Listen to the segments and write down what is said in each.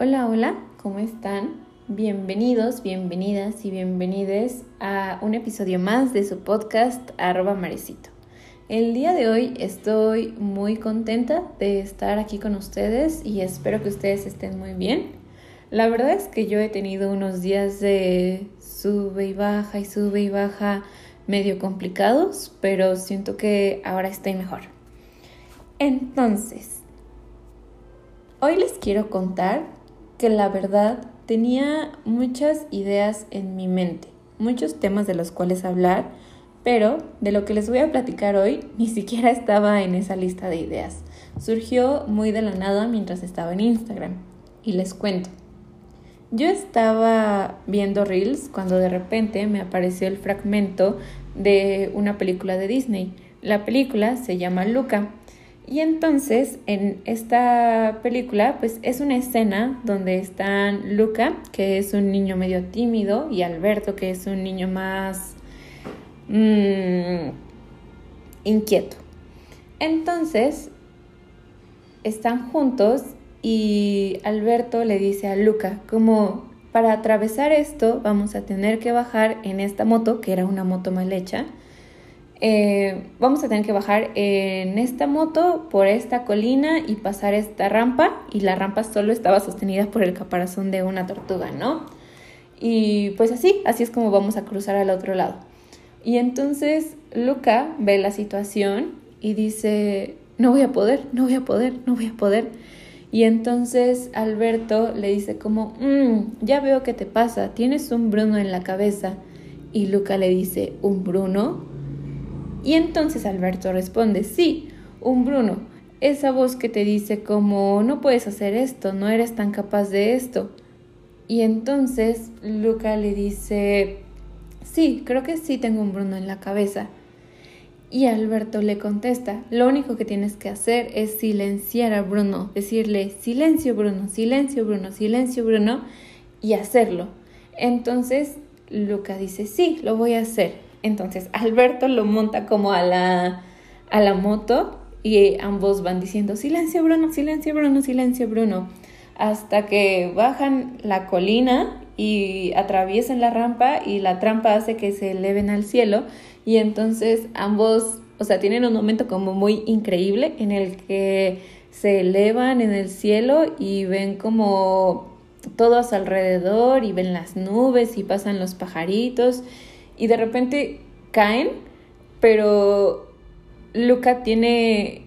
Hola, hola, ¿cómo están? Bienvenidos, bienvenidas y bienvenides a un episodio más de su podcast arroba marecito. El día de hoy estoy muy contenta de estar aquí con ustedes y espero que ustedes estén muy bien. La verdad es que yo he tenido unos días de sube y baja y sube y baja medio complicados, pero siento que ahora estoy mejor. Entonces, hoy les quiero contar que la verdad tenía muchas ideas en mi mente, muchos temas de los cuales hablar, pero de lo que les voy a platicar hoy ni siquiera estaba en esa lista de ideas. Surgió muy de la nada mientras estaba en Instagram. Y les cuento. Yo estaba viendo Reels cuando de repente me apareció el fragmento de una película de Disney. La película se llama Luca y entonces en esta película pues es una escena donde están Luca, que es un niño medio tímido, y Alberto, que es un niño más mm, inquieto. Entonces están juntos y Alberto le dice a Luca como para atravesar esto vamos a tener que bajar en esta moto, que era una moto mal hecha, eh, vamos a tener que bajar en esta moto por esta colina y pasar esta rampa y la rampa solo estaba sostenida por el caparazón de una tortuga, ¿no? Y pues así, así es como vamos a cruzar al otro lado. Y entonces Luca ve la situación y dice, no voy a poder, no voy a poder, no voy a poder. Y entonces Alberto le dice como, mm, ya veo qué te pasa, tienes un Bruno en la cabeza. Y Luca le dice, ¿un Bruno? Y entonces Alberto responde, sí, un Bruno, esa voz que te dice como no puedes hacer esto, no eres tan capaz de esto. Y entonces Luca le dice, sí, creo que sí tengo un Bruno en la cabeza. Y Alberto le contesta, lo único que tienes que hacer es silenciar a Bruno, decirle, silencio Bruno, silencio Bruno, silencio Bruno, y hacerlo. Entonces Luca dice, sí, lo voy a hacer. Entonces Alberto lo monta como a la, a la moto y ambos van diciendo silencio Bruno, silencio Bruno, silencio Bruno, hasta que bajan la colina y atraviesan la rampa y la trampa hace que se eleven al cielo. Y entonces ambos, o sea, tienen un momento como muy increíble en el que se elevan en el cielo y ven como todo a su alrededor y ven las nubes y pasan los pajaritos y de repente caen, pero Luca tiene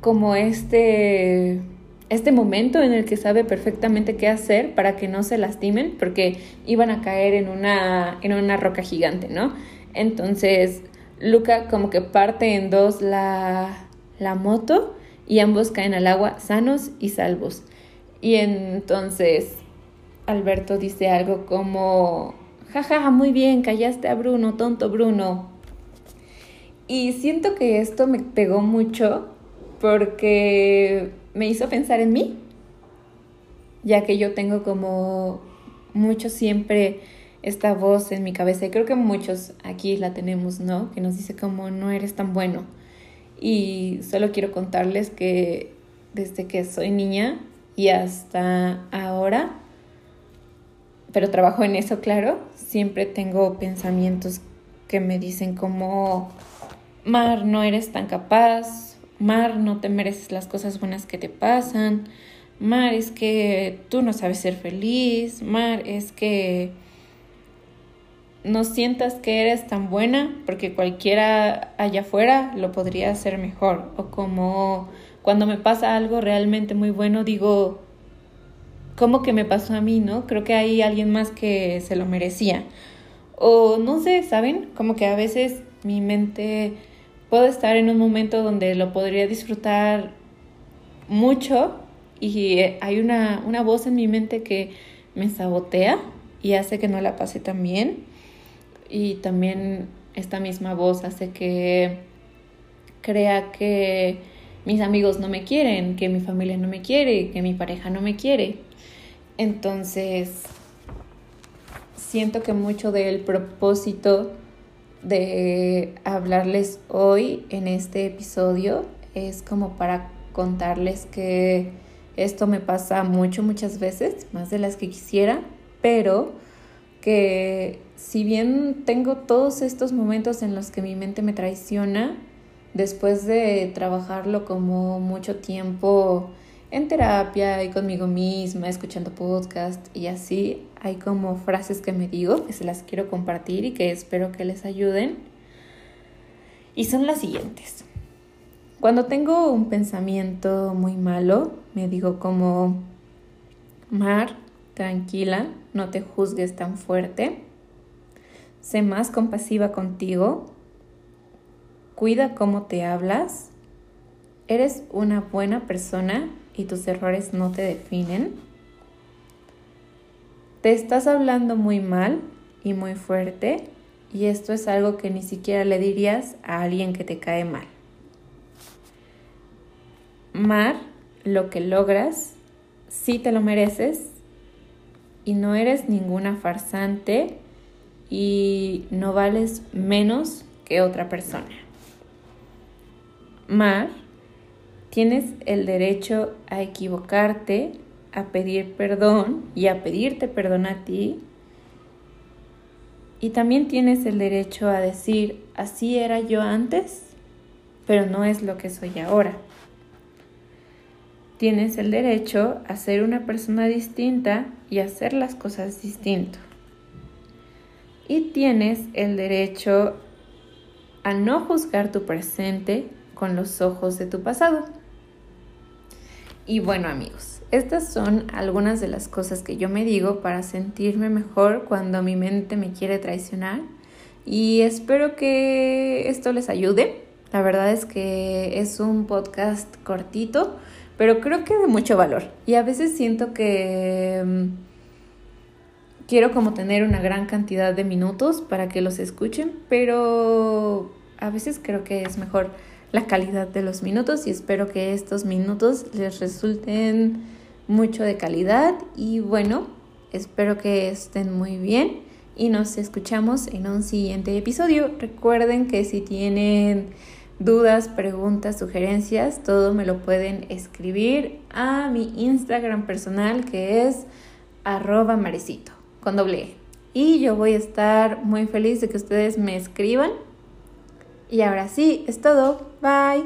como este este momento en el que sabe perfectamente qué hacer para que no se lastimen, porque iban a caer en una, en una roca gigante, ¿no? Entonces, Luca como que parte en dos la, la moto y ambos caen al agua sanos y salvos. Y entonces Alberto dice algo como, jaja, muy bien, callaste a Bruno, tonto Bruno. Y siento que esto me pegó mucho porque me hizo pensar en mí, ya que yo tengo como mucho siempre esta voz en mi cabeza y creo que muchos aquí la tenemos, ¿no? Que nos dice como no eres tan bueno. Y solo quiero contarles que desde que soy niña y hasta ahora pero trabajo en eso, claro. Siempre tengo pensamientos que me dicen como, Mar, no eres tan capaz, Mar, no te mereces las cosas buenas que te pasan, Mar, es que tú no sabes ser feliz, Mar, es que no sientas que eres tan buena porque cualquiera allá afuera lo podría hacer mejor. O como cuando me pasa algo realmente muy bueno, digo, ¿cómo que me pasó a mí, no? Creo que hay alguien más que se lo merecía. O no sé, ¿saben? Como que a veces mi mente puedo estar en un momento donde lo podría disfrutar mucho y hay una, una voz en mi mente que me sabotea y hace que no la pase tan bien. Y también esta misma voz hace que crea que mis amigos no me quieren, que mi familia no me quiere, que mi pareja no me quiere. Entonces, siento que mucho del propósito de hablarles hoy en este episodio es como para contarles que esto me pasa mucho, muchas veces, más de las que quisiera, pero que si bien tengo todos estos momentos en los que mi mente me traiciona, después de trabajarlo como mucho tiempo en terapia y conmigo misma, escuchando podcast y así, hay como frases que me digo que se las quiero compartir y que espero que les ayuden. Y son las siguientes. Cuando tengo un pensamiento muy malo, me digo como, Mar, tranquila, no te juzgues tan fuerte, sé más compasiva contigo, cuida cómo te hablas, eres una buena persona y tus errores no te definen. Te estás hablando muy mal y muy fuerte y esto es algo que ni siquiera le dirías a alguien que te cae mal. Mar, lo que logras, sí te lo mereces y no eres ninguna farsante y no vales menos que otra persona. Mar, tienes el derecho a equivocarte, a pedir perdón y a pedirte perdón a ti. Y también tienes el derecho a decir, así era yo antes, pero no es lo que soy ahora. Tienes el derecho a ser una persona distinta y hacer las cosas distinto. Y tienes el derecho a no juzgar tu presente con los ojos de tu pasado. Y bueno amigos, estas son algunas de las cosas que yo me digo para sentirme mejor cuando mi mente me quiere traicionar. Y espero que esto les ayude. La verdad es que es un podcast cortito, pero creo que de mucho valor. Y a veces siento que mm, quiero como tener una gran cantidad de minutos para que los escuchen, pero a veces creo que es mejor la calidad de los minutos y espero que estos minutos les resulten mucho de calidad y bueno, espero que estén muy bien y nos escuchamos en un siguiente episodio. Recuerden que si tienen dudas, preguntas, sugerencias, todo me lo pueden escribir a mi Instagram personal que es arroba marecito con doble E. Y yo voy a estar muy feliz de que ustedes me escriban y ahora sí, es todo. Bye.